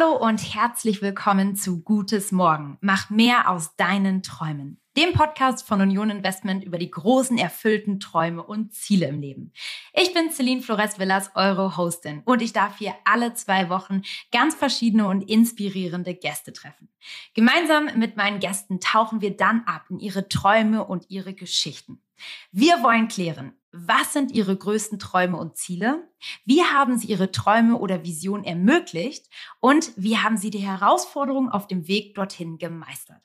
Hallo und herzlich willkommen zu Gutes Morgen. Mach mehr aus deinen Träumen. Dem Podcast von Union Investment über die großen erfüllten Träume und Ziele im Leben. Ich bin Celine Flores Villas, eure Hostin, und ich darf hier alle zwei Wochen ganz verschiedene und inspirierende Gäste treffen. Gemeinsam mit meinen Gästen tauchen wir dann ab in ihre Träume und ihre Geschichten. Wir wollen klären, was sind Ihre größten Träume und Ziele? Wie haben Sie Ihre Träume oder Vision ermöglicht? Und wie haben Sie die Herausforderungen auf dem Weg dorthin gemeistert?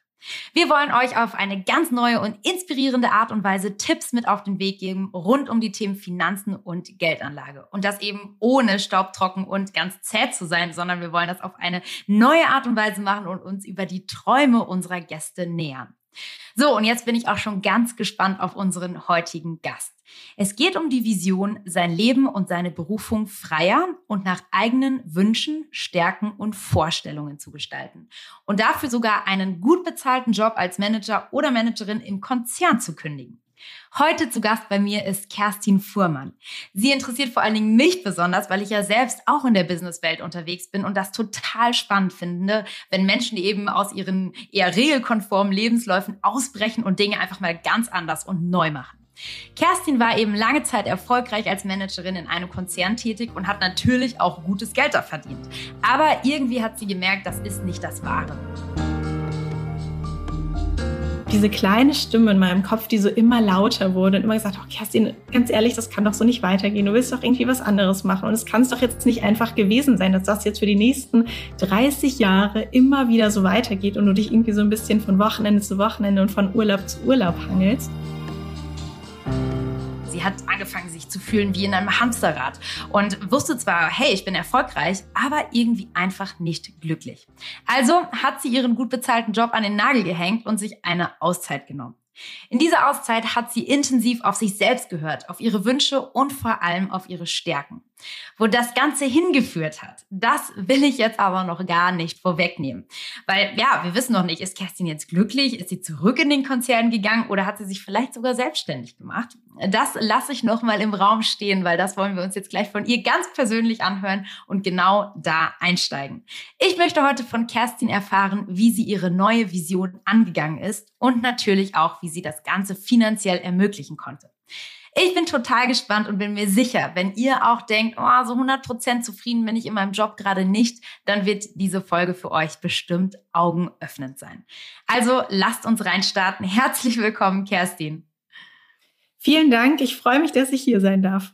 Wir wollen euch auf eine ganz neue und inspirierende Art und Weise Tipps mit auf den Weg geben rund um die Themen Finanzen und Geldanlage. Und das eben ohne staubtrocken und ganz zäh zu sein, sondern wir wollen das auf eine neue Art und Weise machen und uns über die Träume unserer Gäste nähern. So, und jetzt bin ich auch schon ganz gespannt auf unseren heutigen Gast. Es geht um die Vision, sein Leben und seine Berufung freier und nach eigenen Wünschen, Stärken und Vorstellungen zu gestalten. Und dafür sogar einen gut bezahlten Job als Manager oder Managerin im Konzern zu kündigen. Heute zu Gast bei mir ist Kerstin Fuhrmann. Sie interessiert vor allen Dingen mich besonders, weil ich ja selbst auch in der Businesswelt unterwegs bin und das total spannend finde, wenn Menschen eben aus ihren eher regelkonformen Lebensläufen ausbrechen und Dinge einfach mal ganz anders und neu machen. Kerstin war eben lange Zeit erfolgreich als Managerin in einem Konzern tätig und hat natürlich auch gutes Geld da verdient. Aber irgendwie hat sie gemerkt, das ist nicht das Wahre diese kleine Stimme in meinem Kopf, die so immer lauter wurde und immer gesagt, oh Kerstin, ganz ehrlich, das kann doch so nicht weitergehen. Du willst doch irgendwie was anderes machen. Und es kann es doch jetzt nicht einfach gewesen sein, dass das jetzt für die nächsten 30 Jahre immer wieder so weitergeht und du dich irgendwie so ein bisschen von Wochenende zu Wochenende und von Urlaub zu Urlaub hangelst. Hat angefangen, sich zu fühlen wie in einem Hamsterrad und wusste zwar, hey, ich bin erfolgreich, aber irgendwie einfach nicht glücklich. Also hat sie ihren gut bezahlten Job an den Nagel gehängt und sich eine Auszeit genommen. In dieser Auszeit hat sie intensiv auf sich selbst gehört, auf ihre Wünsche und vor allem auf ihre Stärken. Wo das Ganze hingeführt hat, das will ich jetzt aber noch gar nicht vorwegnehmen. Weil ja, wir wissen noch nicht, ist Kerstin jetzt glücklich? Ist sie zurück in den Konzern gegangen oder hat sie sich vielleicht sogar selbstständig gemacht? Das lasse ich noch mal im Raum stehen, weil das wollen wir uns jetzt gleich von ihr ganz persönlich anhören und genau da einsteigen. Ich möchte heute von Kerstin erfahren, wie sie ihre neue Vision angegangen ist und natürlich auch, wie sie das Ganze finanziell ermöglichen konnte. Ich bin total gespannt und bin mir sicher, wenn ihr auch denkt, oh, so 100% zufrieden bin ich in meinem Job gerade nicht, dann wird diese Folge für euch bestimmt augenöffnend sein. Also lasst uns reinstarten. Herzlich willkommen, Kerstin. Vielen Dank. Ich freue mich, dass ich hier sein darf.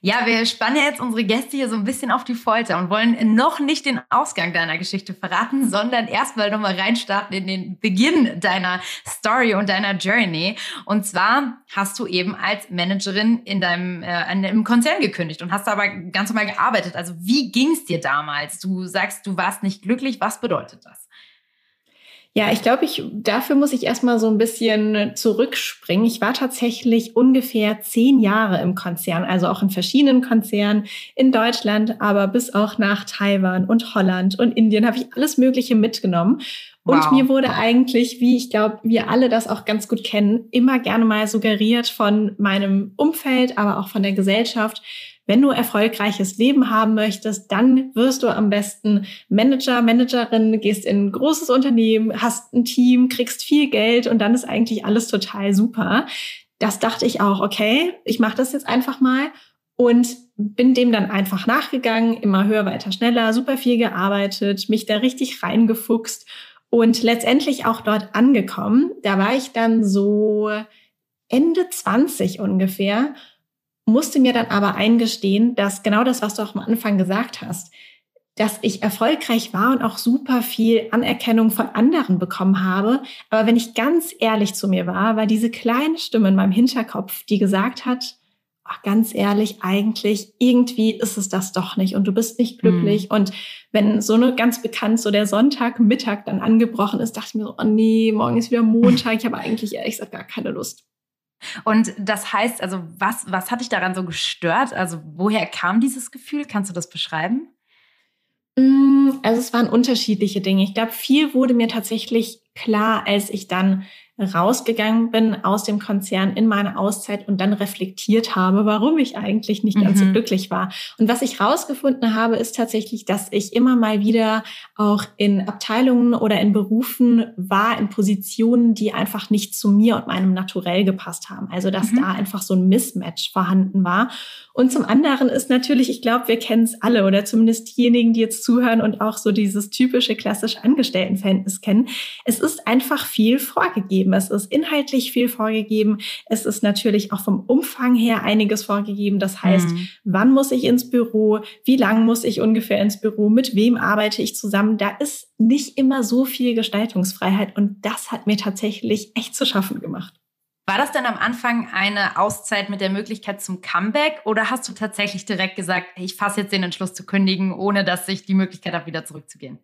Ja, wir spannen jetzt unsere Gäste hier so ein bisschen auf die Folter und wollen noch nicht den Ausgang deiner Geschichte verraten, sondern erstmal nochmal reinstarten in den Beginn deiner Story und deiner Journey. Und zwar hast du eben als Managerin in deinem äh, im Konzern gekündigt und hast aber ganz normal gearbeitet. Also wie ging es dir damals? Du sagst, du warst nicht glücklich. Was bedeutet das? Ja, ich glaube, ich, dafür muss ich erstmal so ein bisschen zurückspringen. Ich war tatsächlich ungefähr zehn Jahre im Konzern, also auch in verschiedenen Konzernen in Deutschland, aber bis auch nach Taiwan und Holland und Indien habe ich alles Mögliche mitgenommen. Und wow. mir wurde eigentlich, wie ich glaube, wir alle das auch ganz gut kennen, immer gerne mal suggeriert von meinem Umfeld, aber auch von der Gesellschaft, wenn du erfolgreiches Leben haben möchtest, dann wirst du am besten Manager, Managerin, gehst in ein großes Unternehmen, hast ein Team, kriegst viel Geld und dann ist eigentlich alles total super. Das dachte ich auch, okay, ich mache das jetzt einfach mal und bin dem dann einfach nachgegangen, immer höher, weiter, schneller, super viel gearbeitet, mich da richtig reingefuchst und letztendlich auch dort angekommen. Da war ich dann so Ende 20 ungefähr musste mir dann aber eingestehen, dass genau das, was du auch am Anfang gesagt hast, dass ich erfolgreich war und auch super viel Anerkennung von anderen bekommen habe. Aber wenn ich ganz ehrlich zu mir war, war diese kleine Stimme in meinem Hinterkopf, die gesagt hat, ach, ganz ehrlich, eigentlich, irgendwie ist es das doch nicht und du bist nicht glücklich. Mhm. Und wenn so eine ganz bekannt, so der Sonntagmittag dann angebrochen ist, dachte ich mir so, oh nee, morgen ist wieder Montag, ich habe eigentlich ehrlich gesagt gar keine Lust. Und das heißt, also was, was hat dich daran so gestört? Also woher kam dieses Gefühl? Kannst du das beschreiben? Mm, also es waren unterschiedliche Dinge. Ich glaube, viel wurde mir tatsächlich klar, als ich dann rausgegangen bin aus dem Konzern in meine Auszeit und dann reflektiert habe, warum ich eigentlich nicht ganz mhm. so glücklich war. Und was ich rausgefunden habe, ist tatsächlich, dass ich immer mal wieder auch in Abteilungen oder in Berufen war, in Positionen, die einfach nicht zu mir und meinem Naturell gepasst haben. Also, dass mhm. da einfach so ein Mismatch vorhanden war. Und zum anderen ist natürlich, ich glaube, wir kennen es alle oder zumindest diejenigen, die jetzt zuhören und auch so dieses typische klassische Angestelltenverhältnis kennen. Es ist einfach viel vorgegeben. Es ist inhaltlich viel vorgegeben. Es ist natürlich auch vom Umfang her einiges vorgegeben. Das heißt, mhm. wann muss ich ins Büro? Wie lang muss ich ungefähr ins Büro? Mit wem arbeite ich zusammen? Da ist nicht immer so viel Gestaltungsfreiheit und das hat mir tatsächlich echt zu schaffen gemacht. War das denn am Anfang eine Auszeit mit der Möglichkeit zum Comeback oder hast du tatsächlich direkt gesagt, ich fasse jetzt den Entschluss zu kündigen, ohne dass ich die Möglichkeit habe, wieder zurückzugehen?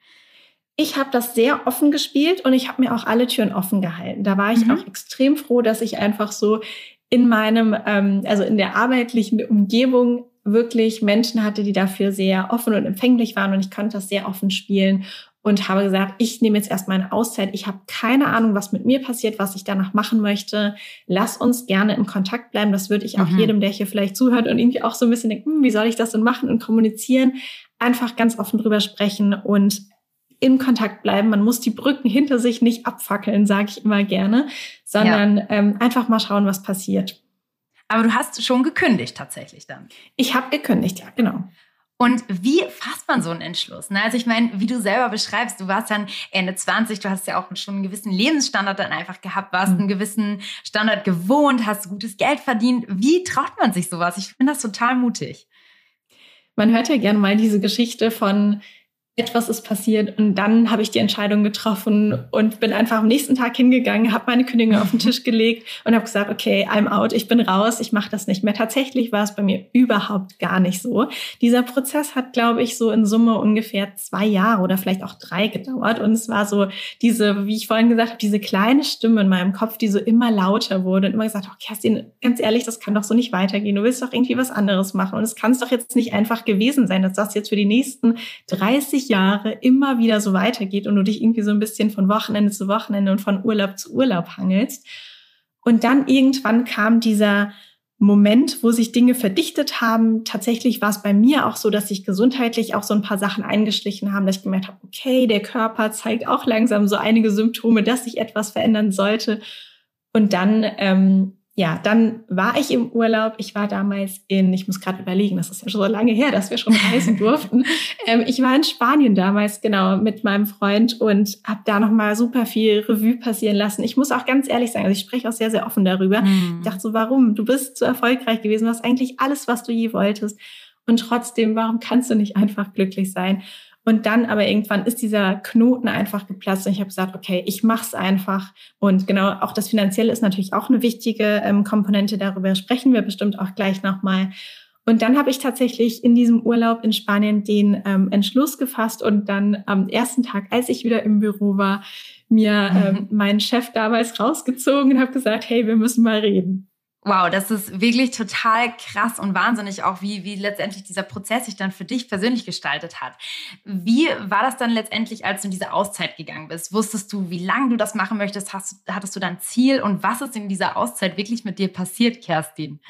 Ich habe das sehr offen gespielt und ich habe mir auch alle Türen offen gehalten. Da war ich mhm. auch extrem froh, dass ich einfach so in meinem, ähm, also in der arbeitlichen Umgebung wirklich Menschen hatte, die dafür sehr offen und empfänglich waren und ich konnte das sehr offen spielen und habe gesagt, ich nehme jetzt erstmal eine Auszeit. Ich habe keine Ahnung, was mit mir passiert, was ich danach machen möchte. Lass uns gerne im Kontakt bleiben. Das würde ich auch mhm. jedem, der hier vielleicht zuhört und irgendwie auch so ein bisschen denkt, hm, wie soll ich das denn machen und kommunizieren, einfach ganz offen drüber sprechen und in Kontakt bleiben. Man muss die Brücken hinter sich nicht abfackeln, sage ich immer gerne, sondern ja. ähm, einfach mal schauen, was passiert. Aber du hast schon gekündigt tatsächlich dann. Ich habe gekündigt, ja, genau. Und wie fasst man so einen Entschluss? Ne? Also ich meine, wie du selber beschreibst, du warst dann Ende 20, du hast ja auch schon einen gewissen Lebensstandard dann einfach gehabt, warst mhm. einen gewissen Standard gewohnt, hast gutes Geld verdient. Wie traut man sich sowas? Ich finde das total mutig. Man hört ja gerne mal diese Geschichte von etwas ist passiert und dann habe ich die Entscheidung getroffen und bin einfach am nächsten Tag hingegangen, habe meine Kündigung auf den Tisch gelegt und habe gesagt, okay, I'm out, ich bin raus, ich mache das nicht mehr. Tatsächlich war es bei mir überhaupt gar nicht so. Dieser Prozess hat, glaube ich, so in Summe ungefähr zwei Jahre oder vielleicht auch drei gedauert und es war so diese, wie ich vorhin gesagt habe, diese kleine Stimme in meinem Kopf, die so immer lauter wurde und immer gesagt, oh Kerstin, ganz ehrlich, das kann doch so nicht weitergehen. Du willst doch irgendwie was anderes machen und es kann es doch jetzt nicht einfach gewesen sein, dass das jetzt für die nächsten 30 30 Jahre immer wieder so weitergeht und du dich irgendwie so ein bisschen von Wochenende zu Wochenende und von Urlaub zu Urlaub hangelst. Und dann irgendwann kam dieser Moment, wo sich Dinge verdichtet haben. Tatsächlich war es bei mir auch so, dass sich gesundheitlich auch so ein paar Sachen eingeschlichen haben, dass ich gemerkt habe, okay, der Körper zeigt auch langsam so einige Symptome, dass sich etwas verändern sollte. Und dann ähm, ja, dann war ich im Urlaub. Ich war damals in, ich muss gerade überlegen, das ist ja schon so lange her, dass wir schon reisen durften. ähm, ich war in Spanien damals, genau, mit meinem Freund und habe da nochmal super viel Revue passieren lassen. Ich muss auch ganz ehrlich sagen, also ich spreche auch sehr, sehr offen darüber. Mhm. Ich dachte so, warum? Du bist so erfolgreich gewesen, du hast eigentlich alles, was du je wolltest. Und trotzdem, warum kannst du nicht einfach glücklich sein? Und dann aber irgendwann ist dieser Knoten einfach geplatzt und ich habe gesagt, okay, ich mach's einfach. Und genau, auch das Finanzielle ist natürlich auch eine wichtige ähm, Komponente. Darüber sprechen wir bestimmt auch gleich nochmal. Und dann habe ich tatsächlich in diesem Urlaub in Spanien den ähm, Entschluss gefasst und dann am ersten Tag, als ich wieder im Büro war, mir ähm, mhm. meinen Chef damals rausgezogen und habe gesagt, hey, wir müssen mal reden. Wow, das ist wirklich total krass und wahnsinnig auch, wie, wie letztendlich dieser Prozess sich dann für dich persönlich gestaltet hat. Wie war das dann letztendlich, als du in diese Auszeit gegangen bist? Wusstest du, wie lange du das machen möchtest? Hast, hattest du dann Ziel? Und was ist in dieser Auszeit wirklich mit dir passiert, Kerstin?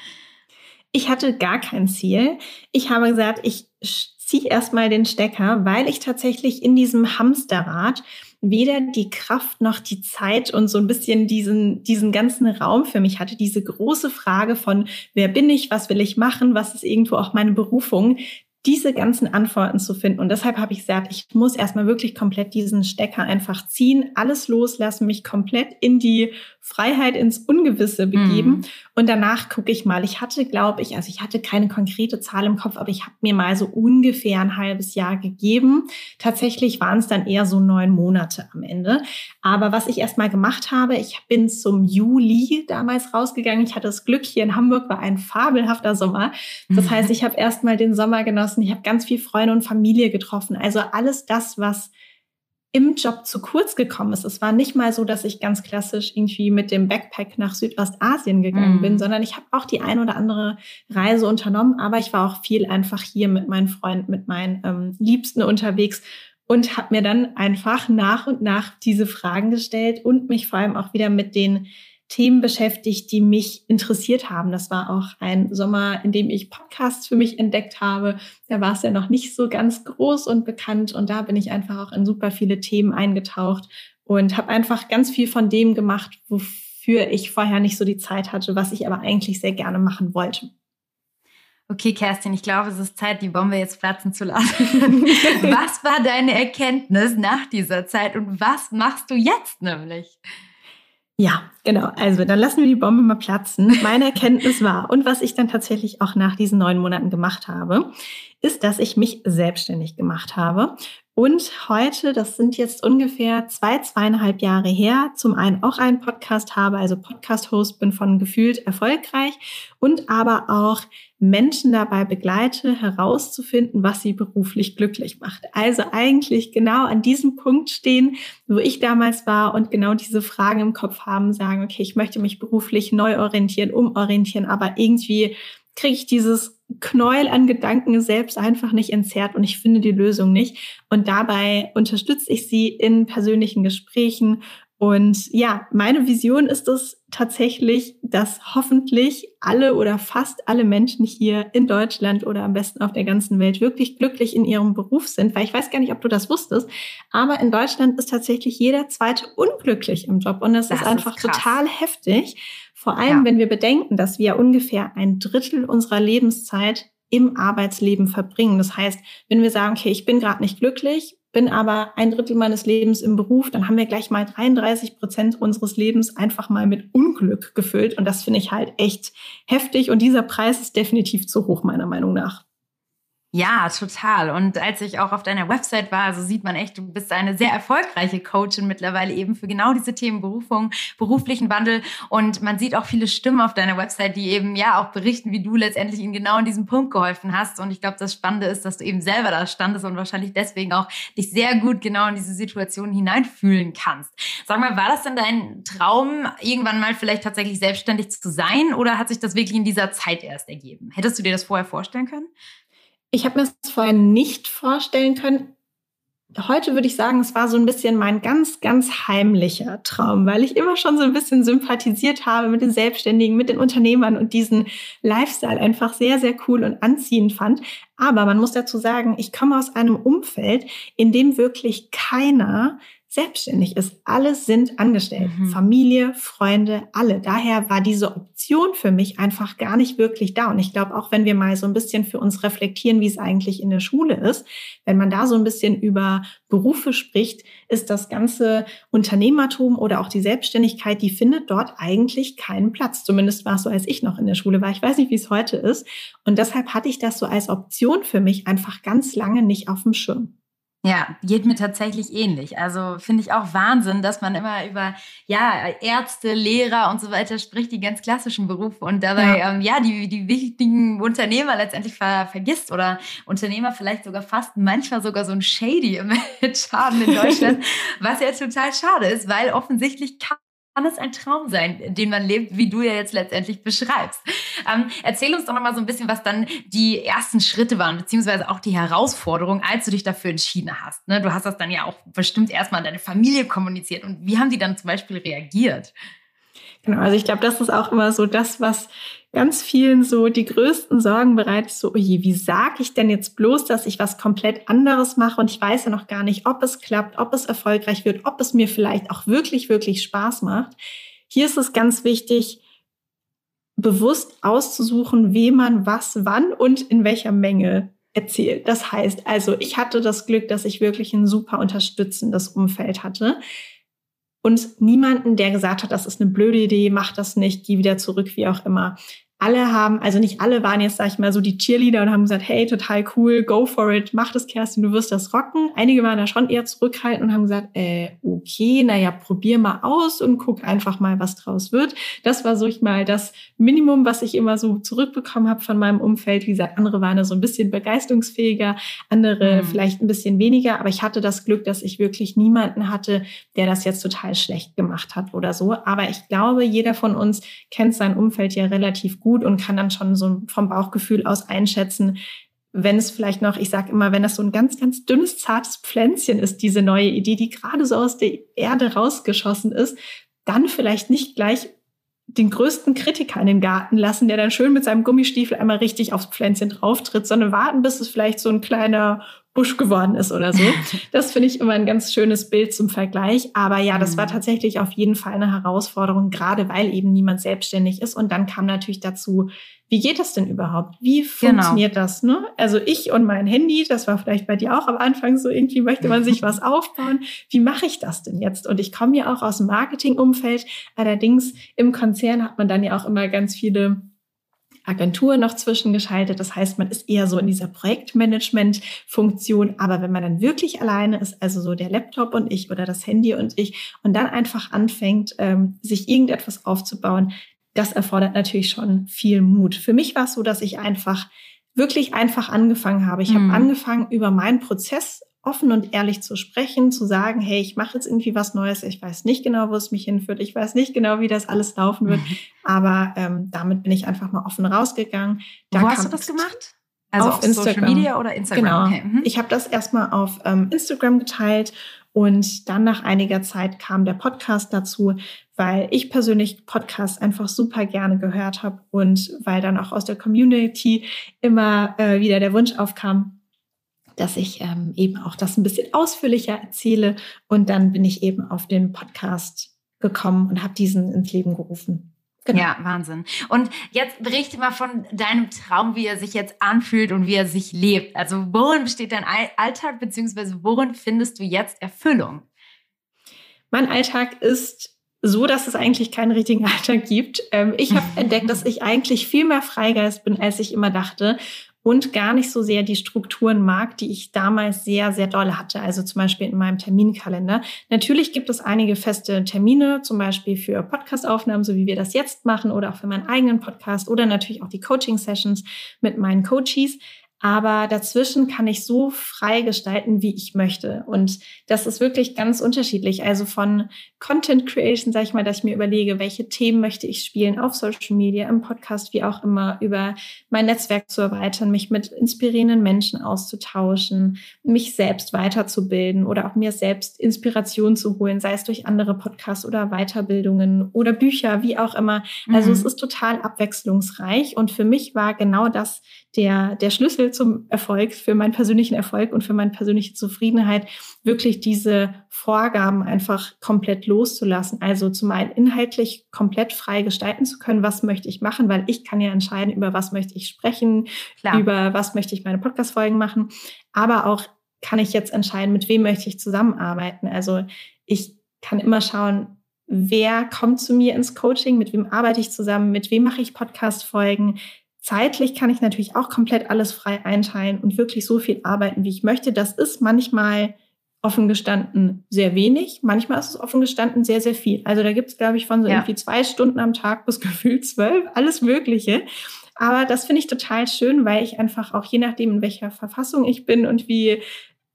Ich hatte gar kein Ziel. Ich habe gesagt, ich ziehe erstmal den Stecker, weil ich tatsächlich in diesem Hamsterrad weder die Kraft noch die Zeit und so ein bisschen diesen, diesen ganzen Raum für mich hatte, diese große Frage von, wer bin ich, was will ich machen, was ist irgendwo auch meine Berufung, diese ganzen Antworten zu finden. Und deshalb habe ich gesagt, ich muss erstmal wirklich komplett diesen Stecker einfach ziehen, alles loslassen, mich komplett in die Freiheit ins Ungewisse begeben. Mhm. Und danach gucke ich mal. Ich hatte, glaube ich, also ich hatte keine konkrete Zahl im Kopf, aber ich habe mir mal so ungefähr ein halbes Jahr gegeben. Tatsächlich waren es dann eher so neun Monate am Ende. Aber was ich erstmal gemacht habe, ich bin zum Juli damals rausgegangen. Ich hatte das Glück, hier in Hamburg war ein fabelhafter Sommer. Das heißt, ich habe erstmal den Sommer genossen. Ich habe ganz viel Freunde und Familie getroffen. Also alles das, was im Job zu kurz gekommen ist. Es war nicht mal so, dass ich ganz klassisch irgendwie mit dem Backpack nach Südostasien gegangen mm. bin, sondern ich habe auch die ein oder andere Reise unternommen, aber ich war auch viel einfach hier mit meinen Freunden, mit meinen ähm, Liebsten unterwegs und habe mir dann einfach nach und nach diese Fragen gestellt und mich vor allem auch wieder mit den Themen beschäftigt, die mich interessiert haben. Das war auch ein Sommer, in dem ich Podcasts für mich entdeckt habe. Da war es ja noch nicht so ganz groß und bekannt und da bin ich einfach auch in super viele Themen eingetaucht und habe einfach ganz viel von dem gemacht, wofür ich vorher nicht so die Zeit hatte, was ich aber eigentlich sehr gerne machen wollte. Okay, Kerstin, ich glaube, es ist Zeit, die Bombe jetzt platzen zu lassen. was war deine Erkenntnis nach dieser Zeit und was machst du jetzt nämlich? Ja, genau. Also dann lassen wir die Bombe mal platzen. Meine Erkenntnis war und was ich dann tatsächlich auch nach diesen neun Monaten gemacht habe, ist, dass ich mich selbstständig gemacht habe und heute, das sind jetzt ungefähr zwei, zweieinhalb Jahre her, zum einen auch einen Podcast habe, also Podcast-Host bin von gefühlt erfolgreich und aber auch Menschen dabei begleite, herauszufinden, was sie beruflich glücklich macht. Also eigentlich genau an diesem Punkt stehen, wo ich damals war und genau diese Fragen im Kopf haben, sagen, okay, ich möchte mich beruflich neu orientieren, umorientieren, aber irgendwie kriege ich dieses Knäuel an Gedanken selbst einfach nicht entzerrt und ich finde die Lösung nicht. Und dabei unterstütze ich sie in persönlichen Gesprächen. Und ja, meine Vision ist es tatsächlich, dass hoffentlich alle oder fast alle Menschen hier in Deutschland oder am besten auf der ganzen Welt wirklich glücklich in ihrem Beruf sind, weil ich weiß gar nicht, ob du das wusstest, aber in Deutschland ist tatsächlich jeder zweite unglücklich im Job und das, das ist einfach ist total heftig. Vor allem, ja. wenn wir bedenken, dass wir ungefähr ein Drittel unserer Lebenszeit im Arbeitsleben verbringen. Das heißt, wenn wir sagen, okay, ich bin gerade nicht glücklich, bin aber ein Drittel meines Lebens im Beruf, dann haben wir gleich mal 33 Prozent unseres Lebens einfach mal mit Unglück gefüllt. Und das finde ich halt echt heftig. Und dieser Preis ist definitiv zu hoch, meiner Meinung nach. Ja, total. Und als ich auch auf deiner Website war, so sieht man echt, du bist eine sehr erfolgreiche Coachin mittlerweile eben für genau diese Themen Berufung, beruflichen Wandel. Und man sieht auch viele Stimmen auf deiner Website, die eben ja auch berichten, wie du letztendlich ihnen genau in diesem Punkt geholfen hast. Und ich glaube, das Spannende ist, dass du eben selber da standest und wahrscheinlich deswegen auch dich sehr gut genau in diese Situation hineinfühlen kannst. Sag mal, war das denn dein Traum, irgendwann mal vielleicht tatsächlich selbstständig zu sein oder hat sich das wirklich in dieser Zeit erst ergeben? Hättest du dir das vorher vorstellen können? Ich habe mir das vorher nicht vorstellen können. Heute würde ich sagen, es war so ein bisschen mein ganz, ganz heimlicher Traum, weil ich immer schon so ein bisschen sympathisiert habe mit den Selbstständigen, mit den Unternehmern und diesen Lifestyle einfach sehr, sehr cool und anziehend fand. Aber man muss dazu sagen, ich komme aus einem Umfeld, in dem wirklich keiner selbstständig ist. Alle sind angestellt. Mhm. Familie, Freunde, alle. Daher war diese Option für mich einfach gar nicht wirklich da. Und ich glaube, auch wenn wir mal so ein bisschen für uns reflektieren, wie es eigentlich in der Schule ist, wenn man da so ein bisschen über Berufe spricht, ist das ganze Unternehmertum oder auch die Selbstständigkeit, die findet dort eigentlich keinen Platz. Zumindest war es so, als ich noch in der Schule war. Ich weiß nicht, wie es heute ist. Und deshalb hatte ich das so als Option für mich einfach ganz lange nicht auf dem Schirm. Ja, geht mir tatsächlich ähnlich. Also finde ich auch Wahnsinn, dass man immer über ja Ärzte, Lehrer und so weiter spricht, die ganz klassischen Berufe und dabei ja, ähm, ja die, die wichtigen Unternehmer letztendlich ver vergisst oder Unternehmer vielleicht sogar fast manchmal sogar so ein Shady im Schaden in Deutschland, was ja total schade ist, weil offensichtlich kann kann es ein Traum sein, den man lebt, wie du ja jetzt letztendlich beschreibst. Ähm, erzähl uns doch noch mal so ein bisschen, was dann die ersten Schritte waren, beziehungsweise auch die Herausforderung, als du dich dafür entschieden hast. Ne? Du hast das dann ja auch bestimmt erstmal an deine Familie kommuniziert. Und wie haben die dann zum Beispiel reagiert? Genau, also ich glaube, das ist auch immer so das, was ganz vielen so die größten Sorgen bereitet, so, oje, wie sage ich denn jetzt bloß, dass ich was komplett anderes mache und ich weiß ja noch gar nicht, ob es klappt, ob es erfolgreich wird, ob es mir vielleicht auch wirklich, wirklich Spaß macht. Hier ist es ganz wichtig, bewusst auszusuchen, wem man was, wann und in welcher Menge erzählt. Das heißt also, ich hatte das Glück, dass ich wirklich ein super unterstützendes Umfeld hatte und niemanden, der gesagt hat, das ist eine blöde Idee, mach das nicht, geh wieder zurück, wie auch immer alle haben, also nicht alle waren jetzt, sag ich mal, so die Cheerleader und haben gesagt, hey, total cool, go for it, mach das, Kerstin, du wirst das rocken. Einige waren da schon eher zurückhaltend und haben gesagt, äh, okay, naja, probier mal aus und guck einfach mal, was draus wird. Das war so ich mal das Minimum, was ich immer so zurückbekommen habe von meinem Umfeld. Wie gesagt, andere waren da so ein bisschen begeisterungsfähiger, andere mhm. vielleicht ein bisschen weniger, aber ich hatte das Glück, dass ich wirklich niemanden hatte, der das jetzt total schlecht gemacht hat oder so. Aber ich glaube, jeder von uns kennt sein Umfeld ja relativ gut und kann dann schon so vom Bauchgefühl aus einschätzen, wenn es vielleicht noch, ich sage immer, wenn das so ein ganz, ganz dünnes, zartes Pflänzchen ist, diese neue Idee, die gerade so aus der Erde rausgeschossen ist, dann vielleicht nicht gleich den größten Kritiker in den Garten lassen, der dann schön mit seinem Gummistiefel einmal richtig aufs Pflänzchen drauftritt, sondern warten, bis es vielleicht so ein kleiner Busch geworden ist oder so. Das finde ich immer ein ganz schönes Bild zum Vergleich. Aber ja, das war mhm. tatsächlich auf jeden Fall eine Herausforderung, gerade weil eben niemand selbstständig ist. Und dann kam natürlich dazu, wie geht das denn überhaupt? Wie genau. funktioniert genau. das? Ne? Also ich und mein Handy, das war vielleicht bei dir auch am Anfang so, irgendwie möchte man sich was aufbauen. Wie mache ich das denn jetzt? Und ich komme ja auch aus dem Marketingumfeld. Allerdings im Konzern hat man dann ja auch immer ganz viele Agentur noch zwischengeschaltet. Das heißt, man ist eher so in dieser Projektmanagement-Funktion. Aber wenn man dann wirklich alleine ist, also so der Laptop und ich oder das Handy und ich, und dann einfach anfängt, ähm, sich irgendetwas aufzubauen, das erfordert natürlich schon viel Mut. Für mich war es so, dass ich einfach wirklich einfach angefangen habe. Ich mhm. habe angefangen, über meinen Prozess offen und ehrlich zu sprechen, zu sagen, hey, ich mache jetzt irgendwie was Neues, ich weiß nicht genau, wo es mich hinführt, ich weiß nicht genau, wie das alles laufen wird, mhm. aber ähm, damit bin ich einfach mal offen rausgegangen. Da wo hast du das gemacht? Also auf, auf Instagram. Social Media oder Instagram? Genau. Okay. Mhm. Ich habe das erstmal auf ähm, Instagram geteilt und dann nach einiger Zeit kam der Podcast dazu, weil ich persönlich Podcasts einfach super gerne gehört habe und weil dann auch aus der Community immer äh, wieder der Wunsch aufkam, dass ich ähm, eben auch das ein bisschen ausführlicher erzähle. Und dann bin ich eben auf den Podcast gekommen und habe diesen ins Leben gerufen. Genau. Ja, Wahnsinn. Und jetzt berichte mal von deinem Traum, wie er sich jetzt anfühlt und wie er sich lebt. Also worin besteht dein Alltag, beziehungsweise worin findest du jetzt Erfüllung? Mein Alltag ist so, dass es eigentlich keinen richtigen Alltag gibt. Ähm, ich habe entdeckt, dass ich eigentlich viel mehr Freigeist bin, als ich immer dachte und gar nicht so sehr die Strukturen mag, die ich damals sehr, sehr doll hatte. Also zum Beispiel in meinem Terminkalender. Natürlich gibt es einige feste Termine, zum Beispiel für Podcastaufnahmen, so wie wir das jetzt machen, oder auch für meinen eigenen Podcast oder natürlich auch die Coaching-Sessions mit meinen Coaches. Aber dazwischen kann ich so frei gestalten, wie ich möchte. Und das ist wirklich ganz unterschiedlich. Also von Content Creation, sage ich mal, dass ich mir überlege, welche Themen möchte ich spielen auf Social Media, im Podcast, wie auch immer, über mein Netzwerk zu erweitern, mich mit inspirierenden Menschen auszutauschen, mich selbst weiterzubilden oder auch mir selbst Inspiration zu holen, sei es durch andere Podcasts oder Weiterbildungen oder Bücher, wie auch immer. Also mhm. es ist total abwechslungsreich. Und für mich war genau das der, der Schlüssel zum Erfolg, für meinen persönlichen Erfolg und für meine persönliche Zufriedenheit, wirklich diese Vorgaben einfach komplett loszulassen. Also zum einen inhaltlich komplett frei gestalten zu können, was möchte ich machen, weil ich kann ja entscheiden, über was möchte ich sprechen, Klar. über was möchte ich meine Podcast-Folgen machen, aber auch kann ich jetzt entscheiden, mit wem möchte ich zusammenarbeiten. Also ich kann immer schauen, wer kommt zu mir ins Coaching, mit wem arbeite ich zusammen, mit wem mache ich Podcast-Folgen, Zeitlich kann ich natürlich auch komplett alles frei einteilen und wirklich so viel arbeiten, wie ich möchte. Das ist manchmal offen gestanden sehr wenig. Manchmal ist es offen gestanden sehr, sehr viel. Also da gibt es, glaube ich, von so ja. irgendwie zwei Stunden am Tag bis gefühlt zwölf, alles Mögliche. Aber das finde ich total schön, weil ich einfach auch je nachdem, in welcher Verfassung ich bin und wie,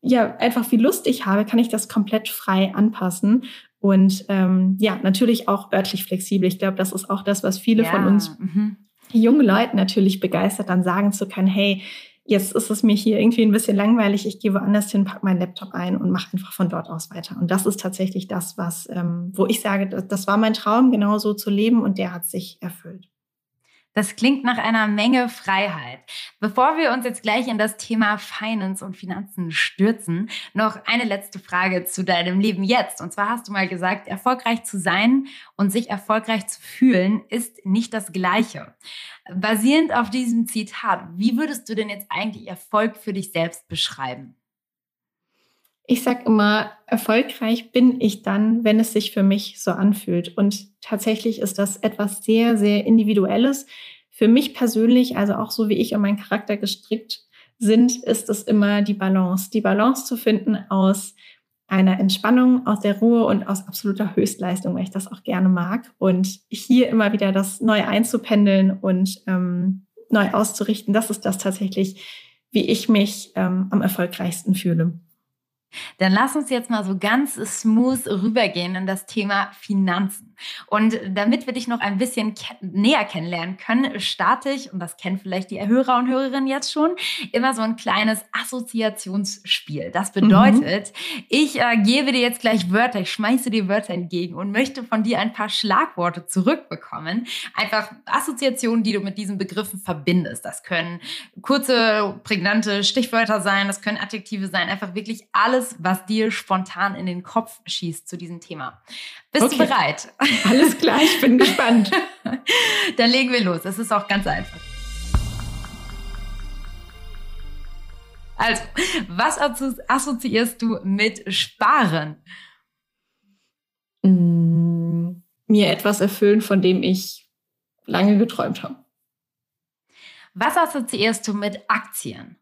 ja, einfach wie Lust ich habe, kann ich das komplett frei anpassen. Und ähm, ja, natürlich auch örtlich flexibel. Ich glaube, das ist auch das, was viele ja. von uns mhm junge Leute natürlich begeistert, dann sagen zu können, hey, jetzt ist es mir hier irgendwie ein bisschen langweilig, ich gehe woanders hin, pack meinen Laptop ein und mache einfach von dort aus weiter. Und das ist tatsächlich das, was, ähm, wo ich sage, das war mein Traum, genau so zu leben und der hat sich erfüllt. Das klingt nach einer Menge Freiheit. Bevor wir uns jetzt gleich in das Thema Finance und Finanzen stürzen, noch eine letzte Frage zu deinem Leben jetzt. Und zwar hast du mal gesagt, erfolgreich zu sein und sich erfolgreich zu fühlen ist nicht das Gleiche. Basierend auf diesem Zitat, wie würdest du denn jetzt eigentlich Erfolg für dich selbst beschreiben? Ich sage immer, erfolgreich bin ich dann, wenn es sich für mich so anfühlt. Und tatsächlich ist das etwas sehr, sehr Individuelles. Für mich persönlich, also auch so wie ich und mein Charakter gestrickt sind, ist es immer die Balance. Die Balance zu finden aus einer Entspannung, aus der Ruhe und aus absoluter Höchstleistung, weil ich das auch gerne mag. Und hier immer wieder das neu einzupendeln und ähm, neu auszurichten, das ist das tatsächlich, wie ich mich ähm, am erfolgreichsten fühle. Dann lass uns jetzt mal so ganz smooth rübergehen in das Thema Finanzen. Und damit wir dich noch ein bisschen ke näher kennenlernen können, starte ich, und das kennen vielleicht die Hörer und Hörerinnen jetzt schon, immer so ein kleines Assoziationsspiel. Das bedeutet, mhm. ich äh, gebe dir jetzt gleich Wörter, ich schmeiße dir Wörter entgegen und möchte von dir ein paar Schlagworte zurückbekommen. Einfach Assoziationen, die du mit diesen Begriffen verbindest. Das können kurze, prägnante Stichwörter sein, das können Adjektive sein, einfach wirklich alles, was dir spontan in den Kopf schießt zu diesem Thema. Bist okay. du bereit? Alles klar, ich bin gespannt. Dann legen wir los. Es ist auch ganz einfach. Also, was assoziierst du mit Sparen? Mm, mir etwas erfüllen, von dem ich lange geträumt habe. Was assoziierst du mit Aktien?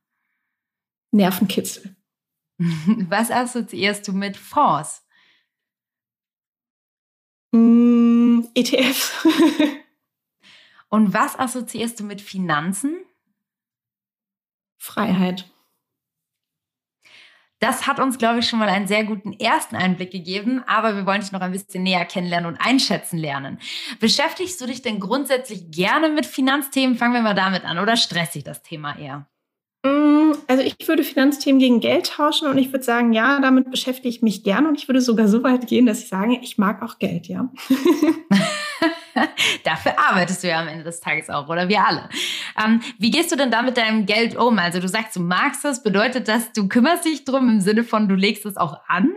Nervenkitzel. Was assoziierst du mit Fonds? Mm, ETF. Und was assoziierst du mit Finanzen? Freiheit. Das hat uns, glaube ich, schon mal einen sehr guten ersten Einblick gegeben, aber wir wollen dich noch ein bisschen näher kennenlernen und einschätzen lernen. Beschäftigst du dich denn grundsätzlich gerne mit Finanzthemen? Fangen wir mal damit an oder stresst dich das Thema eher? Also ich würde Finanzthemen gegen Geld tauschen und ich würde sagen, ja, damit beschäftige ich mich gerne und ich würde sogar so weit gehen, dass ich sage, ich mag auch Geld, ja. Dafür arbeitest du ja am Ende des Tages auch, oder wir alle. Ähm, wie gehst du denn da mit deinem Geld um? Also du sagst, du magst es, bedeutet das, du kümmerst dich drum im Sinne von, du legst es auch an?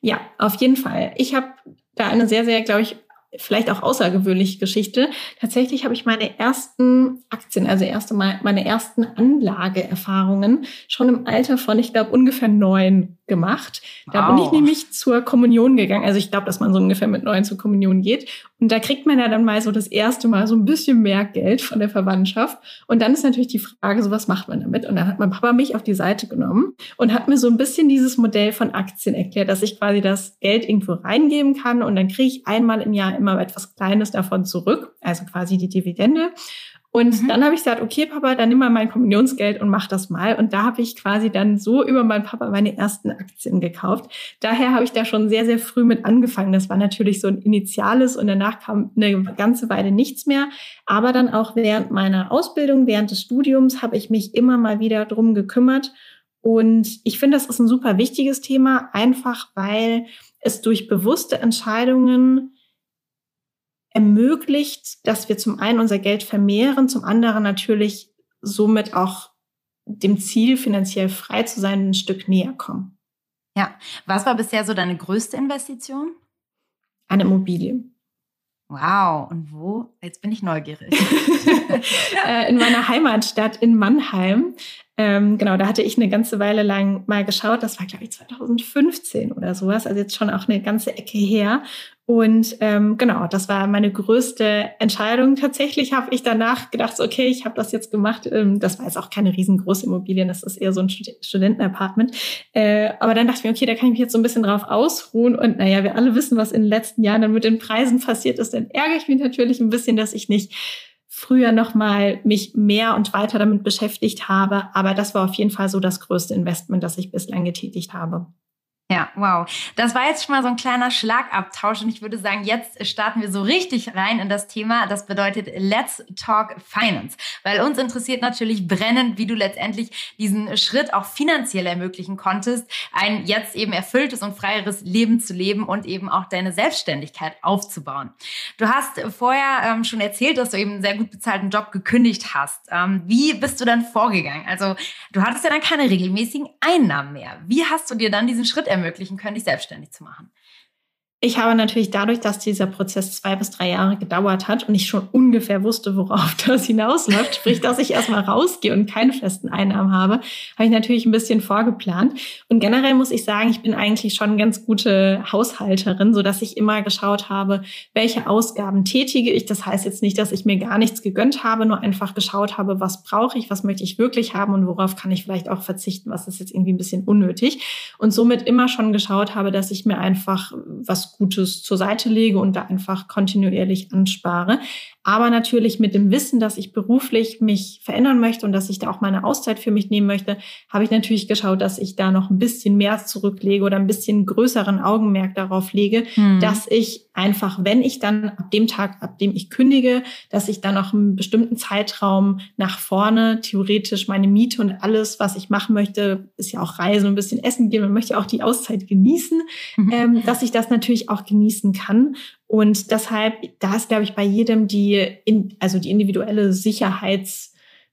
Ja, auf jeden Fall. Ich habe da eine sehr, sehr, glaube ich, vielleicht auch außergewöhnliche Geschichte. Tatsächlich habe ich meine ersten Aktien, also erste Mal meine ersten Anlageerfahrungen schon im Alter von, ich glaube, ungefähr neun gemacht. Da wow. bin ich nämlich zur Kommunion gegangen. Also ich glaube, dass man so ungefähr mit neun zur Kommunion geht. Und da kriegt man ja dann mal so das erste Mal so ein bisschen mehr Geld von der Verwandtschaft. Und dann ist natürlich die Frage, so was macht man damit? Und dann hat mein Papa mich auf die Seite genommen und hat mir so ein bisschen dieses Modell von Aktien erklärt, dass ich quasi das Geld irgendwo reingeben kann und dann kriege ich einmal im Jahr immer etwas Kleines davon zurück, also quasi die Dividende. Und mhm. dann habe ich gesagt, okay, Papa, dann nimm mal mein Kommunionsgeld und mach das mal. Und da habe ich quasi dann so über meinen Papa meine ersten Aktien gekauft. Daher habe ich da schon sehr, sehr früh mit angefangen. Das war natürlich so ein Initiales und danach kam eine ganze Weile nichts mehr. Aber dann auch während meiner Ausbildung, während des Studiums habe ich mich immer mal wieder drum gekümmert. Und ich finde, das ist ein super wichtiges Thema, einfach weil es durch bewusste Entscheidungen ermöglicht, dass wir zum einen unser Geld vermehren, zum anderen natürlich somit auch dem Ziel, finanziell frei zu sein, ein Stück näher kommen. Ja, was war bisher so deine größte Investition? Eine Immobilie. Wow, und wo? Jetzt bin ich neugierig. Äh, in meiner Heimatstadt in Mannheim. Ähm, genau, da hatte ich eine ganze Weile lang mal geschaut. Das war, glaube ich, 2015 oder sowas. Also jetzt schon auch eine ganze Ecke her. Und ähm, genau, das war meine größte Entscheidung. Tatsächlich habe ich danach gedacht, okay, ich habe das jetzt gemacht. Ähm, das war jetzt auch keine riesengroße Immobilie, das ist eher so ein Stud Studentenapartment. Äh, aber dann dachte ich mir, okay, da kann ich mich jetzt so ein bisschen drauf ausruhen. Und naja, wir alle wissen, was in den letzten Jahren dann mit den Preisen passiert ist. Dann ärgere ich mich natürlich ein bisschen, dass ich nicht früher noch mal mich mehr und weiter damit beschäftigt habe. Aber das war auf jeden Fall so das größte Investment, das ich bislang getätigt habe. Ja, wow. Das war jetzt schon mal so ein kleiner Schlagabtausch und ich würde sagen, jetzt starten wir so richtig rein in das Thema. Das bedeutet Let's Talk Finance, weil uns interessiert natürlich brennend, wie du letztendlich diesen Schritt auch finanziell ermöglichen konntest, ein jetzt eben erfülltes und freieres Leben zu leben und eben auch deine Selbstständigkeit aufzubauen. Du hast vorher ähm, schon erzählt, dass du eben einen sehr gut bezahlten Job gekündigt hast. Ähm, wie bist du dann vorgegangen? Also du hattest ja dann keine regelmäßigen Einnahmen mehr. Wie hast du dir dann diesen Schritt ermöglichen können, dich selbstständig zu machen. Ich habe natürlich dadurch, dass dieser Prozess zwei bis drei Jahre gedauert hat und ich schon ungefähr wusste, worauf das hinausläuft, sprich, dass ich erstmal rausgehe und keine festen Einnahmen habe, habe ich natürlich ein bisschen vorgeplant. Und generell muss ich sagen, ich bin eigentlich schon ganz gute Haushalterin, so dass ich immer geschaut habe, welche Ausgaben tätige ich. Das heißt jetzt nicht, dass ich mir gar nichts gegönnt habe, nur einfach geschaut habe, was brauche ich, was möchte ich wirklich haben und worauf kann ich vielleicht auch verzichten, was ist jetzt irgendwie ein bisschen unnötig. Und somit immer schon geschaut habe, dass ich mir einfach was Gutes zur Seite lege und da einfach kontinuierlich anspare. Aber natürlich mit dem Wissen, dass ich beruflich mich verändern möchte und dass ich da auch meine Auszeit für mich nehmen möchte, habe ich natürlich geschaut, dass ich da noch ein bisschen mehr zurücklege oder ein bisschen größeren Augenmerk darauf lege, hm. dass ich einfach, wenn ich dann ab dem Tag, ab dem ich kündige, dass ich dann noch einen bestimmten Zeitraum nach vorne theoretisch meine Miete und alles, was ich machen möchte, ist ja auch Reisen und ein bisschen Essen gehen. Man möchte auch die Auszeit genießen, mhm. ähm, dass ich das natürlich auch genießen kann. Und deshalb, da ist, glaube ich, bei jedem die, in, also die individuelle Sicherheits-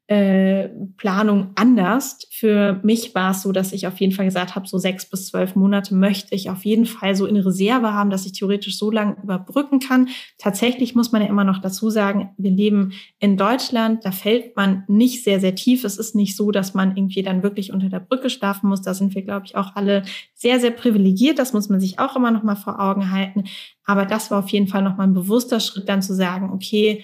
äh, Planung anders. Für mich war es so, dass ich auf jeden Fall gesagt habe, so sechs bis zwölf Monate möchte ich auf jeden Fall so in Reserve haben, dass ich theoretisch so lange überbrücken kann. Tatsächlich muss man ja immer noch dazu sagen, wir leben in Deutschland, da fällt man nicht sehr, sehr tief. Es ist nicht so, dass man irgendwie dann wirklich unter der Brücke schlafen muss. Da sind wir, glaube ich, auch alle sehr, sehr privilegiert. Das muss man sich auch immer noch mal vor Augen halten. Aber das war auf jeden Fall noch mal ein bewusster Schritt, dann zu sagen, okay,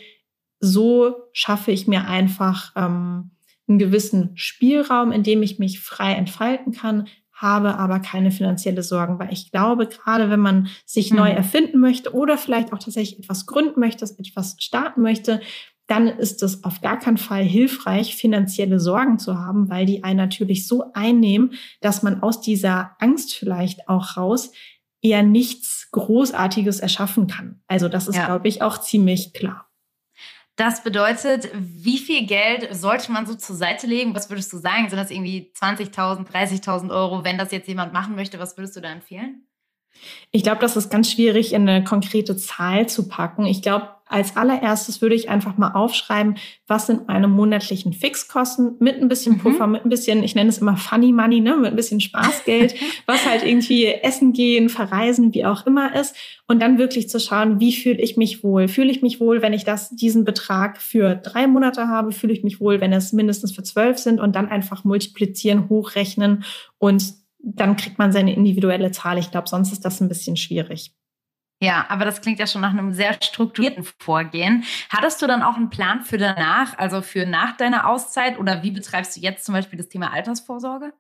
so schaffe ich mir einfach ähm, einen gewissen Spielraum, in dem ich mich frei entfalten kann, habe aber keine finanzielle Sorgen, weil ich glaube, gerade wenn man sich mhm. neu erfinden möchte oder vielleicht auch tatsächlich etwas gründen möchte, etwas starten möchte, dann ist es auf gar keinen Fall hilfreich, finanzielle Sorgen zu haben, weil die einen natürlich so einnehmen, dass man aus dieser Angst vielleicht auch raus eher nichts Großartiges erschaffen kann. Also das ist, ja. glaube ich, auch ziemlich klar. Das bedeutet, wie viel Geld sollte man so zur Seite legen? Was würdest du sagen? Sind das irgendwie 20.000, 30.000 Euro? Wenn das jetzt jemand machen möchte, was würdest du da empfehlen? Ich glaube, das ist ganz schwierig, in eine konkrete Zahl zu packen. Ich glaube, als allererstes würde ich einfach mal aufschreiben, was sind meine monatlichen Fixkosten mit ein bisschen mhm. Puffer, mhm. mit ein bisschen, ich nenne es immer Funny Money, ne, mit ein bisschen Spaßgeld, was halt irgendwie essen gehen, verreisen, wie auch immer ist. Und dann wirklich zu schauen, wie fühle ich mich wohl? Fühle ich mich wohl, wenn ich das, diesen Betrag für drei Monate habe? Fühle ich mich wohl, wenn es mindestens für zwölf sind? Und dann einfach multiplizieren, hochrechnen und dann kriegt man seine individuelle Zahl. Ich glaube, sonst ist das ein bisschen schwierig. Ja, aber das klingt ja schon nach einem sehr strukturierten Vorgehen. Hattest du dann auch einen Plan für danach, also für nach deiner Auszeit oder wie betreibst du jetzt zum Beispiel das Thema Altersvorsorge?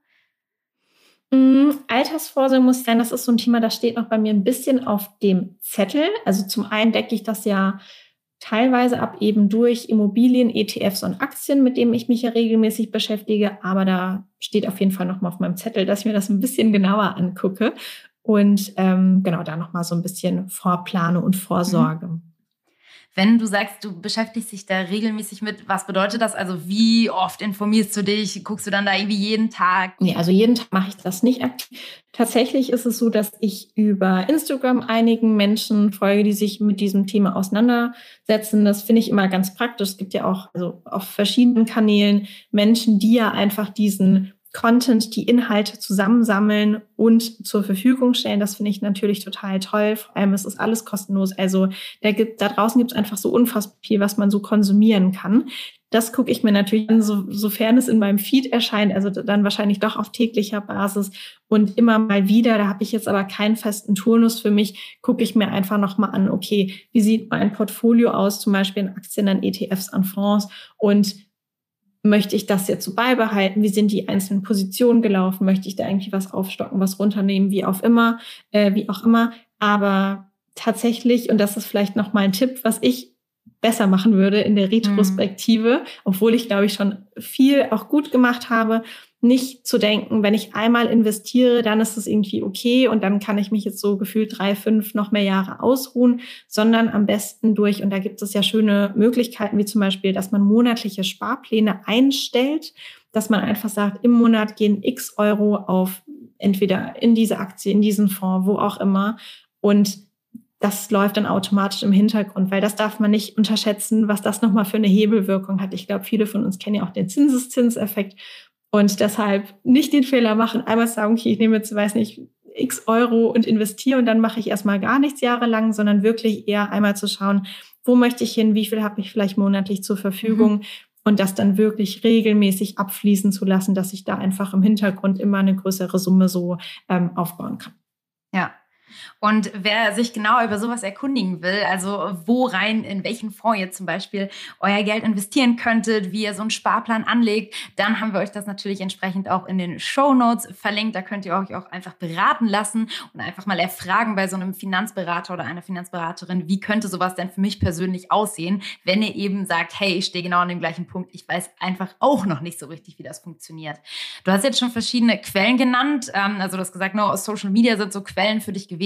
Mm, Altersvorsorge muss ich sagen, das ist so ein Thema, das steht noch bei mir ein bisschen auf dem Zettel. Also zum einen decke ich das ja teilweise ab eben durch Immobilien, ETFs und Aktien, mit denen ich mich ja regelmäßig beschäftige. Aber da steht auf jeden Fall noch mal auf meinem Zettel, dass ich mir das ein bisschen genauer angucke und ähm, genau da noch mal so ein bisschen vorplane und vorsorge. Mhm. Wenn du sagst, du beschäftigst dich da regelmäßig mit, was bedeutet das? Also wie oft informierst du dich? Guckst du dann da irgendwie jeden Tag? Nee, also jeden Tag mache ich das nicht aktiv. Tatsächlich ist es so, dass ich über Instagram einigen Menschen folge, die sich mit diesem Thema auseinandersetzen. Das finde ich immer ganz praktisch. Es gibt ja auch also auf verschiedenen Kanälen Menschen, die ja einfach diesen Content, die Inhalte zusammensammeln und zur Verfügung stellen. Das finde ich natürlich total toll. Vor allem ist es alles kostenlos. Also da, gibt, da draußen gibt es einfach so unfassbar viel, was man so konsumieren kann. Das gucke ich mir natürlich an, so, sofern es in meinem Feed erscheint, also dann wahrscheinlich doch auf täglicher Basis und immer mal wieder. Da habe ich jetzt aber keinen festen Turnus für mich. Gucke ich mir einfach nochmal an, okay, wie sieht mein Portfolio aus, zum Beispiel in Aktien, an ETFs, an Fonds und möchte ich das jetzt so beibehalten? Wie sind die einzelnen Positionen gelaufen? Möchte ich da irgendwie was aufstocken, was runternehmen, wie auch immer, äh, wie auch immer. Aber tatsächlich, und das ist vielleicht noch mal ein Tipp, was ich besser machen würde in der mhm. Retrospektive, mhm. obwohl ich glaube ich schon viel auch gut gemacht habe, nicht zu denken, wenn ich einmal investiere, dann ist es irgendwie okay und dann kann ich mich jetzt so gefühlt drei, fünf noch mehr Jahre ausruhen, sondern am besten durch, und da gibt es ja schöne Möglichkeiten, wie zum Beispiel, dass man monatliche Sparpläne einstellt, dass man einfach sagt, im Monat gehen x Euro auf entweder in diese Aktie, in diesen Fonds, wo auch immer. Und das läuft dann automatisch im Hintergrund, weil das darf man nicht unterschätzen, was das nochmal für eine Hebelwirkung hat. Ich glaube, viele von uns kennen ja auch den Zinseszinseffekt und deshalb nicht den Fehler machen, einmal sagen, okay, ich nehme jetzt, weiß nicht, x Euro und investiere und dann mache ich erstmal gar nichts jahrelang, sondern wirklich eher einmal zu schauen, wo möchte ich hin, wie viel habe ich vielleicht monatlich zur Verfügung mhm. und das dann wirklich regelmäßig abfließen zu lassen, dass ich da einfach im Hintergrund immer eine größere Summe so ähm, aufbauen kann. Ja, Und wer sich genau über sowas erkundigen will, also wo rein, in welchen Fonds ihr zum Beispiel euer Geld investieren könntet, wie ihr so einen Sparplan anlegt, dann haben wir euch das natürlich entsprechend auch in den Show Notes verlinkt. Da könnt ihr euch auch einfach beraten lassen und einfach mal erfragen bei so einem Finanzberater oder einer Finanzberaterin, wie könnte sowas denn für mich persönlich aussehen, wenn ihr eben sagt, hey, ich stehe genau an dem gleichen Punkt, ich weiß einfach auch noch nicht so richtig, wie das funktioniert. Du hast jetzt schon verschiedene Quellen genannt, ähm, also du hast gesagt, no, Social Media sind so Quellen für dich gewesen.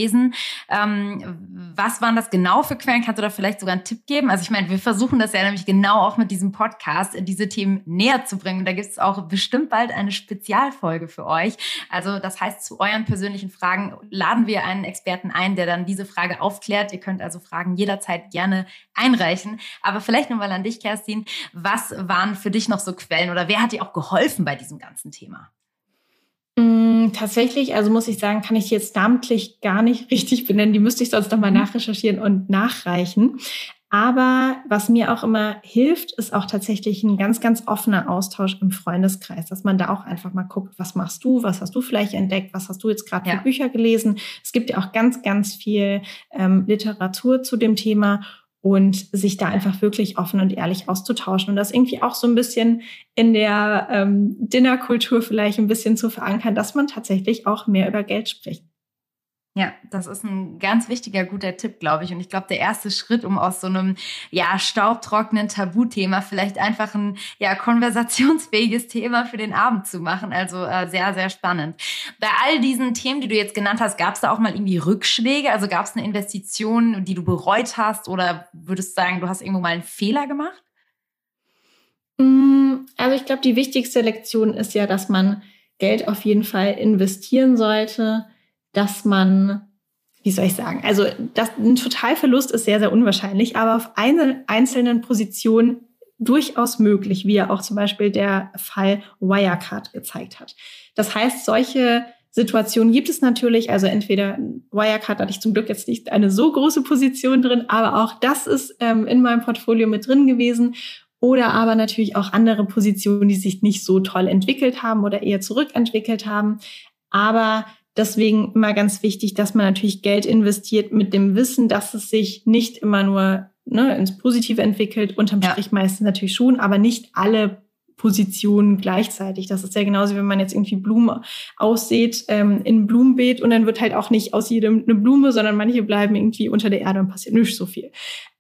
Ähm, was waren das genau für Quellen? Kannst du da vielleicht sogar einen Tipp geben? Also ich meine, wir versuchen das ja nämlich genau auch mit diesem Podcast, diese Themen näher zu bringen. Und da gibt es auch bestimmt bald eine Spezialfolge für euch. Also das heißt, zu euren persönlichen Fragen laden wir einen Experten ein, der dann diese Frage aufklärt. Ihr könnt also Fragen jederzeit gerne einreichen. Aber vielleicht nochmal an dich, Kerstin. Was waren für dich noch so Quellen oder wer hat dir auch geholfen bei diesem ganzen Thema? Tatsächlich, also muss ich sagen, kann ich jetzt namentlich gar nicht richtig benennen. Die müsste ich sonst nochmal mhm. nachrecherchieren und nachreichen. Aber was mir auch immer hilft, ist auch tatsächlich ein ganz, ganz offener Austausch im Freundeskreis, dass man da auch einfach mal guckt, was machst du, was hast du vielleicht entdeckt, was hast du jetzt gerade für Bücher gelesen. Es gibt ja auch ganz, ganz viel ähm, Literatur zu dem Thema und sich da einfach wirklich offen und ehrlich auszutauschen und das irgendwie auch so ein bisschen in der ähm, Dinnerkultur vielleicht ein bisschen zu verankern, dass man tatsächlich auch mehr über Geld spricht. Ja, das ist ein ganz wichtiger, guter Tipp, glaube ich. Und ich glaube, der erste Schritt, um aus so einem, ja, staubtrockenen Tabuthema vielleicht einfach ein, ja, konversationsfähiges Thema für den Abend zu machen. Also äh, sehr, sehr spannend. Bei all diesen Themen, die du jetzt genannt hast, gab es da auch mal irgendwie Rückschläge? Also gab es eine Investition, die du bereut hast? Oder würdest du sagen, du hast irgendwo mal einen Fehler gemacht? Mm, also ich glaube, die wichtigste Lektion ist ja, dass man Geld auf jeden Fall investieren sollte dass man, wie soll ich sagen, also das, ein Totalverlust ist sehr, sehr unwahrscheinlich, aber auf einer einzelnen Position durchaus möglich, wie ja auch zum Beispiel der Fall Wirecard gezeigt hat. Das heißt, solche Situationen gibt es natürlich. Also entweder Wirecard hatte ich zum Glück jetzt nicht eine so große Position drin, aber auch das ist ähm, in meinem Portfolio mit drin gewesen. Oder aber natürlich auch andere Positionen, die sich nicht so toll entwickelt haben oder eher zurückentwickelt haben. Aber Deswegen immer ganz wichtig, dass man natürlich Geld investiert mit dem Wissen, dass es sich nicht immer nur ne, ins Positive entwickelt, unterm ja. Strich meistens natürlich schon, aber nicht alle Positionen gleichzeitig. Das ist ja genauso, wenn man jetzt irgendwie Blumen aussät ähm, in ein Blumenbeet und dann wird halt auch nicht aus jedem eine Blume, sondern manche bleiben irgendwie unter der Erde und passiert nicht so viel.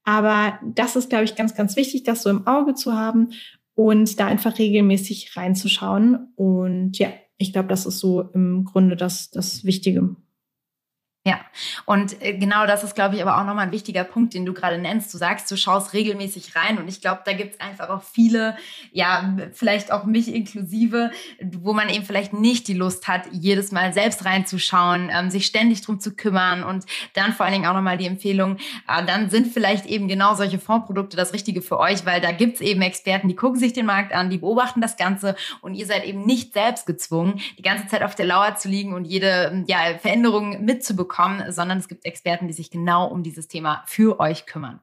Aber das ist, glaube ich, ganz, ganz wichtig, das so im Auge zu haben und da einfach regelmäßig reinzuschauen. Und ja, ich glaube, das ist so im Grunde das, das Wichtige. Ja, und äh, genau das ist, glaube ich, aber auch nochmal ein wichtiger Punkt, den du gerade nennst. Du sagst, du schaust regelmäßig rein und ich glaube, da gibt es einfach auch viele, ja, vielleicht auch mich inklusive, wo man eben vielleicht nicht die Lust hat, jedes Mal selbst reinzuschauen, ähm, sich ständig drum zu kümmern und dann vor allen Dingen auch nochmal die Empfehlung, äh, dann sind vielleicht eben genau solche Fondsprodukte das Richtige für euch, weil da gibt es eben Experten, die gucken sich den Markt an, die beobachten das Ganze und ihr seid eben nicht selbst gezwungen, die ganze Zeit auf der Lauer zu liegen und jede ja, Veränderung mitzubekommen bekommen, sondern es gibt Experten, die sich genau um dieses Thema für euch kümmern.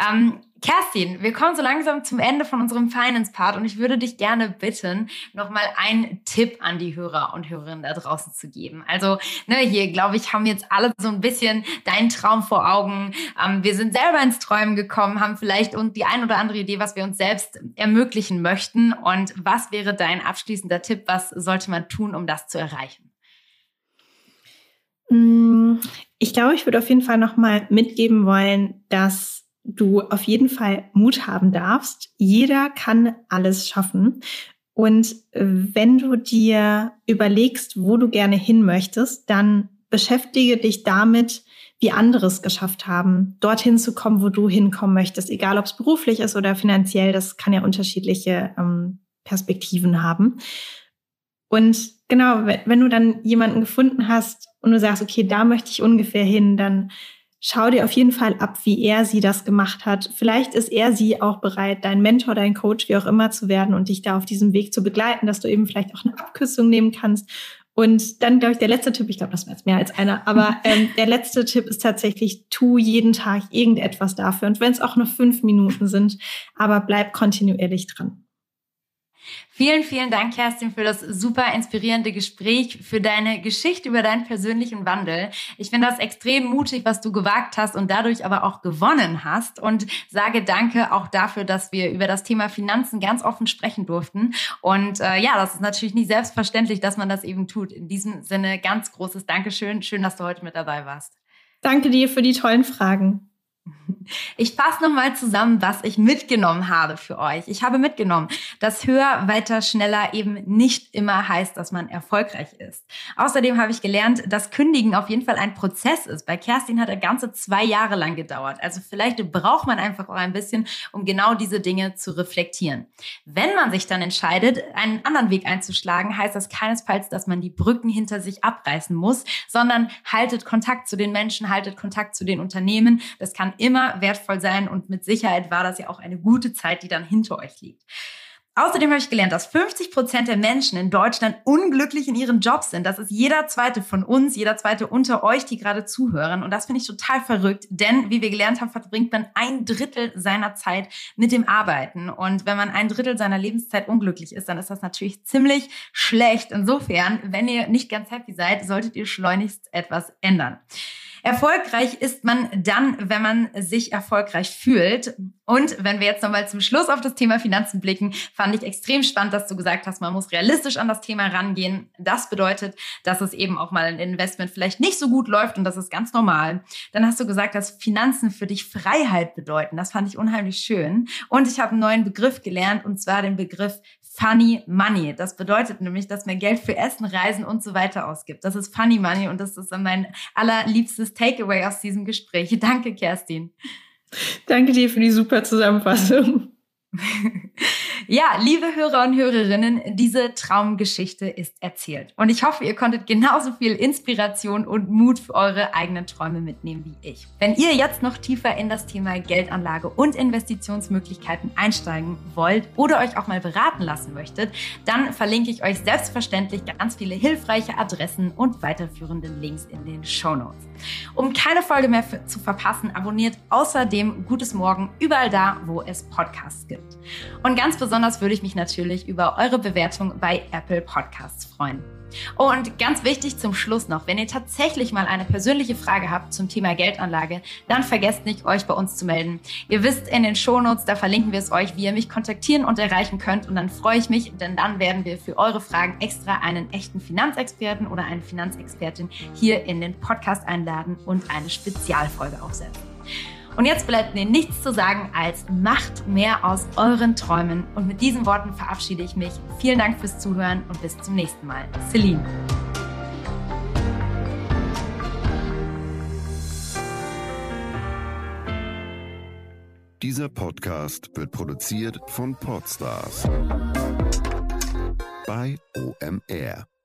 Ähm, Kerstin, wir kommen so langsam zum Ende von unserem Finance-Part und ich würde dich gerne bitten, nochmal einen Tipp an die Hörer und Hörerinnen da draußen zu geben. Also, ne, hier, glaube ich, haben jetzt alle so ein bisschen deinen Traum vor Augen. Ähm, wir sind selber ins Träumen gekommen, haben vielleicht und die ein oder andere Idee, was wir uns selbst ermöglichen möchten. Und was wäre dein abschließender Tipp? Was sollte man tun, um das zu erreichen? Mm, ich glaube, ich würde auf jeden Fall nochmal mitgeben wollen, dass du auf jeden Fall Mut haben darfst. Jeder kann alles schaffen. Und wenn du dir überlegst, wo du gerne hin möchtest, dann beschäftige dich damit, wie andere es geschafft haben, dorthin zu kommen, wo du hinkommen möchtest, egal ob es beruflich ist oder finanziell, das kann ja unterschiedliche ähm, Perspektiven haben. Und genau, wenn du dann jemanden gefunden hast und du sagst, okay, da möchte ich ungefähr hin, dann schau dir auf jeden Fall ab, wie er sie das gemacht hat. Vielleicht ist er sie auch bereit, dein Mentor, dein Coach, wie auch immer zu werden und dich da auf diesem Weg zu begleiten, dass du eben vielleicht auch eine Abkürzung nehmen kannst. Und dann, glaube ich, der letzte Tipp, ich glaube, das war jetzt mehr als einer, aber ähm, der letzte Tipp ist tatsächlich, tu jeden Tag irgendetwas dafür. Und wenn es auch nur fünf Minuten sind, aber bleib kontinuierlich dran. Vielen, vielen Dank, Kerstin, für das super inspirierende Gespräch, für deine Geschichte über deinen persönlichen Wandel. Ich finde das extrem mutig, was du gewagt hast und dadurch aber auch gewonnen hast und sage danke auch dafür, dass wir über das Thema Finanzen ganz offen sprechen durften. Und äh, ja, das ist natürlich nicht selbstverständlich, dass man das eben tut. In diesem Sinne ganz großes Dankeschön. Schön, dass du heute mit dabei warst. Danke dir für die tollen Fragen. Ich fasse nochmal zusammen, was ich mitgenommen habe für euch. Ich habe mitgenommen, dass höher, weiter, schneller eben nicht immer heißt, dass man erfolgreich ist. Außerdem habe ich gelernt, dass Kündigen auf jeden Fall ein Prozess ist. Bei Kerstin hat er ganze zwei Jahre lang gedauert. Also vielleicht braucht man einfach auch ein bisschen, um genau diese Dinge zu reflektieren. Wenn man sich dann entscheidet, einen anderen Weg einzuschlagen, heißt das keinesfalls, dass man die Brücken hinter sich abreißen muss, sondern haltet Kontakt zu den Menschen, haltet Kontakt zu den Unternehmen. Das kann immer wertvoll sein und mit Sicherheit war das ja auch eine gute Zeit, die dann hinter euch liegt. Außerdem habe ich gelernt, dass 50 Prozent der Menschen in Deutschland unglücklich in ihren Jobs sind. Das ist jeder zweite von uns, jeder zweite unter euch, die gerade zuhören. Und das finde ich total verrückt, denn wie wir gelernt haben, verbringt man ein Drittel seiner Zeit mit dem Arbeiten. Und wenn man ein Drittel seiner Lebenszeit unglücklich ist, dann ist das natürlich ziemlich schlecht. Insofern, wenn ihr nicht ganz happy seid, solltet ihr schleunigst etwas ändern. Erfolgreich ist man dann, wenn man sich erfolgreich fühlt. Und wenn wir jetzt nochmal zum Schluss auf das Thema Finanzen blicken, fand ich extrem spannend, dass du gesagt hast, man muss realistisch an das Thema rangehen. Das bedeutet, dass es eben auch mal ein Investment vielleicht nicht so gut läuft und das ist ganz normal. Dann hast du gesagt, dass Finanzen für dich Freiheit bedeuten. Das fand ich unheimlich schön. Und ich habe einen neuen Begriff gelernt und zwar den Begriff Funny Money. Das bedeutet nämlich, dass man Geld für Essen, Reisen und so weiter ausgibt. Das ist Funny Money und das ist mein allerliebstes Takeaway aus diesem Gespräch. Danke, Kerstin. Danke dir für die super Zusammenfassung. Ja, liebe Hörer und Hörerinnen, diese Traumgeschichte ist erzählt. Und ich hoffe, ihr konntet genauso viel Inspiration und Mut für eure eigenen Träume mitnehmen wie ich. Wenn ihr jetzt noch tiefer in das Thema Geldanlage und Investitionsmöglichkeiten einsteigen wollt oder euch auch mal beraten lassen möchtet, dann verlinke ich euch selbstverständlich ganz viele hilfreiche Adressen und weiterführende Links in den Show Notes. Um keine Folge mehr zu verpassen, abonniert außerdem Gutes Morgen überall da, wo es Podcasts gibt. Und ganz besonders würde ich mich natürlich über eure Bewertung bei Apple Podcasts freuen. Und ganz wichtig zum Schluss noch, wenn ihr tatsächlich mal eine persönliche Frage habt zum Thema Geldanlage, dann vergesst nicht, euch bei uns zu melden. Ihr wisst in den Shownotes, da verlinken wir es euch, wie ihr mich kontaktieren und erreichen könnt. Und dann freue ich mich, denn dann werden wir für eure Fragen extra einen echten Finanzexperten oder eine Finanzexpertin hier in den Podcast einladen und eine Spezialfolge aufsetzen. Und jetzt bleibt mir nichts zu sagen als macht mehr aus euren Träumen. Und mit diesen Worten verabschiede ich mich. Vielen Dank fürs Zuhören und bis zum nächsten Mal. Celine. Dieser Podcast wird produziert von Podstars bei OMR.